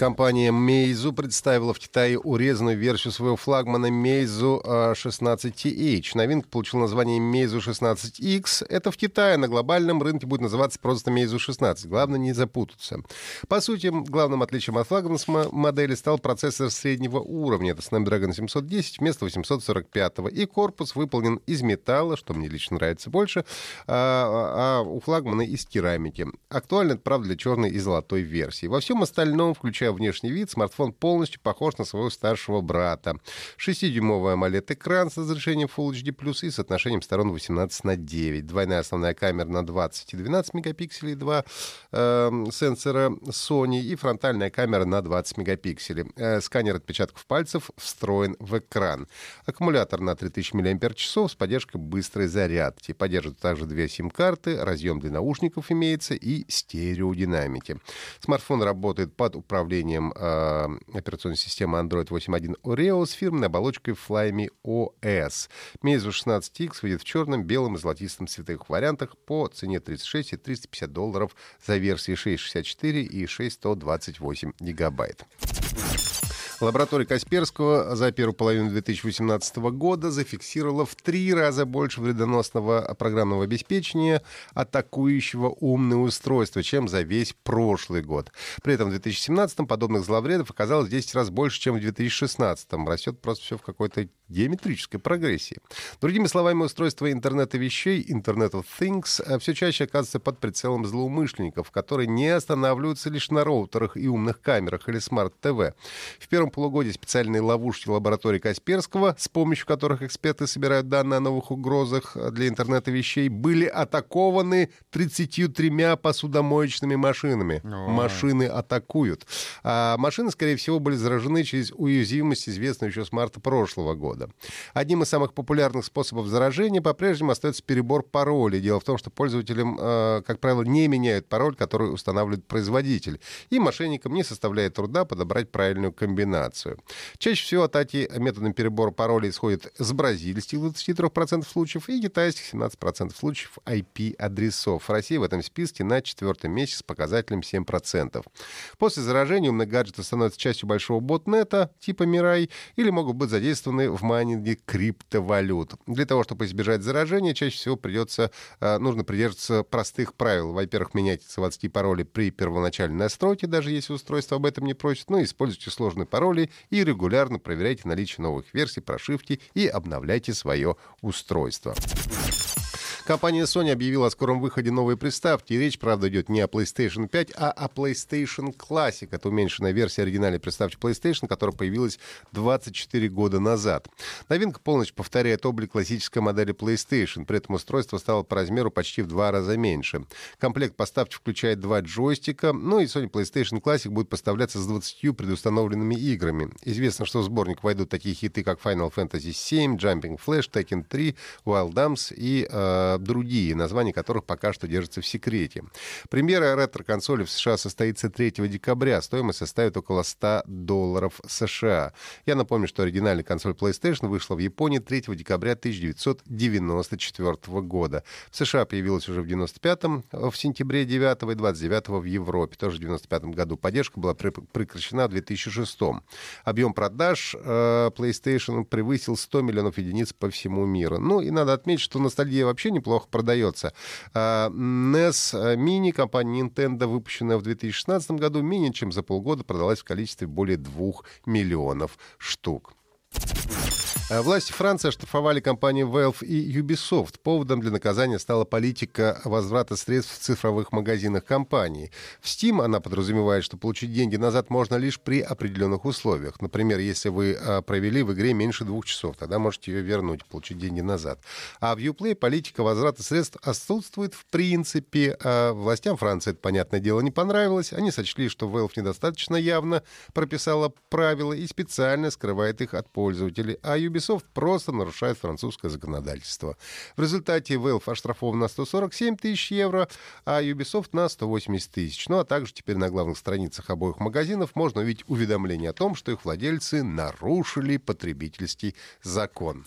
Компания Meizu представила в Китае урезанную версию своего флагмана Meizu 16TH. Новинка получила название Meizu 16X. Это в Китае, на глобальном рынке будет называться просто Meizu 16. Главное не запутаться. По сути, главным отличием от флагманской модели стал процессор среднего уровня. Это Snapdragon 710 вместо 845. И корпус выполнен из металла, что мне лично нравится больше, а, а у флагмана из керамики. Актуально правда, для черной и золотой версии. Во всем остальном, включая внешний вид, смартфон полностью похож на своего старшего брата. 6-дюймовый AMOLED-экран с разрешением Full HD+, и с отношением сторон 18 на 9. Двойная основная камера на 20 и 12 мегапикселей, два э, сенсора Sony и фронтальная камера на 20 мегапикселей. Э, сканер отпечатков пальцев встроен в экран. Аккумулятор на 3000 мАч с поддержкой быстрой зарядки. Поддерживает также две сим-карты, разъем для наушников имеется и стереодинамики. Смартфон работает под управлением управлением э, операционной системы Android 8.1 Oreo с фирменной оболочкой Flyme OS. Meizu 16X выйдет в черном, белом и золотистом цветовых вариантах по цене 36 и 350 долларов за версии 664 и 6128 гигабайт. Лаборатория Касперского за первую половину 2018 года зафиксировала в три раза больше вредоносного программного обеспечения атакующего умные устройства, чем за весь прошлый год. При этом в 2017 подобных зловредов оказалось в 10 раз больше, чем в 2016. Растет просто все в какой-то геометрической прогрессии. Другими словами, устройство интернета вещей, Internet of Things, э, все чаще оказывается под прицелом злоумышленников, которые не останавливаются лишь на роутерах и умных камерах или смарт-ТВ. В первом полугодии специальные ловушки лаборатории Касперского, с помощью которых эксперты собирают данные о новых угрозах для интернета вещей, были атакованы 33 посудомоечными машинами. О. Машины атакуют. А машины, скорее всего, были заражены через уязвимость, известную еще с марта прошлого года года. Одним из самых популярных способов заражения по-прежнему остается перебор паролей. Дело в том, что пользователям, э, как правило, не меняют пароль, который устанавливает производитель. И мошенникам не составляет труда подобрать правильную комбинацию. Чаще всего атаки методом перебора паролей исходят с бразильских 23% случаев и китайских 17% случаев IP-адресов. Россия в этом списке на четвертом месте с показателем 7%. После заражения умные гаджеты становятся частью большого ботнета типа Мирай или могут быть задействованы в майнинге криптовалют. Для того, чтобы избежать заражения, чаще всего придется, э, нужно придерживаться простых правил. Во-первых, меняйте заводские пароли при первоначальной настройке, даже если устройство об этом не просит. Ну, используйте сложные пароли и регулярно проверяйте наличие новых версий прошивки и обновляйте свое устройство. Компания Sony объявила о скором выходе новой приставки. И речь, правда, идет не о PlayStation 5, а о PlayStation Classic. Это уменьшенная версия оригинальной приставки PlayStation, которая появилась 24 года назад. Новинка полностью повторяет облик классической модели PlayStation. При этом устройство стало по размеру почти в два раза меньше. Комплект поставки включает два джойстика. Ну и Sony PlayStation Classic будет поставляться с 20 предустановленными играми. Известно, что в сборник войдут такие хиты, как Final Fantasy VII, Jumping Flash, Tekken 3, Wild Arms и э, другие, названия которых пока что держатся в секрете. Премьера ретро-консоли в США состоится 3 декабря. Стоимость составит около 100 долларов США. Я напомню, что оригинальная консоль PlayStation вышла в Японии 3 декабря 1994 года. В США появилась уже в 95-м, в сентябре 9 и 29 в Европе, тоже в 95 году. Поддержка была прекращена в 2006 -м. Объем продаж э, PlayStation превысил 100 миллионов единиц по всему миру. Ну и надо отметить, что ностальгия вообще неплохо неплохо продается. А, NES Mini компания Nintendo, выпущенная в 2016 году, менее чем за полгода продалась в количестве более 2 миллионов штук. Э, власти Франции оштрафовали компании Valve и Ubisoft. Поводом для наказания стала политика возврата средств в цифровых магазинах компании. В Steam она подразумевает, что получить деньги назад можно лишь при определенных условиях. Например, если вы э, провели в игре меньше двух часов, тогда можете ее вернуть, получить деньги назад. А в Uplay политика возврата средств отсутствует в принципе. А властям Франции это, понятное дело, не понравилось. Они сочли, что Valve недостаточно явно прописала правила и специально скрывает их от пользователей. А Ubisoft Ubisoft просто нарушает французское законодательство. В результате Valve оштрафован на 147 тысяч евро, а Ubisoft на 180 тысяч. Ну а также теперь на главных страницах обоих магазинов можно увидеть уведомление о том, что их владельцы нарушили потребительский закон.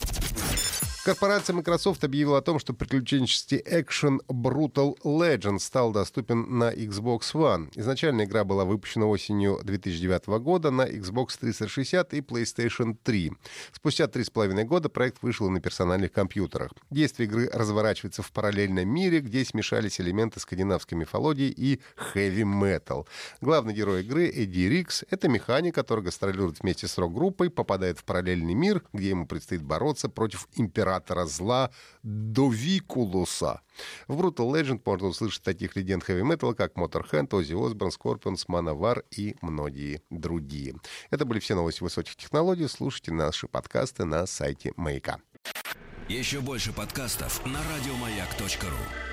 Корпорация Microsoft объявила о том, что приключенческий экшен Brutal Legend стал доступен на Xbox One. Изначально игра была выпущена осенью 2009 года на Xbox 360 и PlayStation 3. Спустя три с половиной года проект вышел на персональных компьютерах. Действие игры разворачивается в параллельном мире, где смешались элементы скандинавской мифологии и хэви-метал. Главный герой игры Эдди Рикс — это механик, который гастролирует вместе с рок-группой, попадает в параллельный мир, где ему предстоит бороться против императора императора зла Довикулуса. В Brutal Legend можно услышать таких легенд хэви-металла, как Motorhead, Оззи Осборн, Scorpions, Manowar и многие другие. Это были все новости высоких технологий. Слушайте наши подкасты на сайте Маяка. Еще больше подкастов на радиомаяк.ру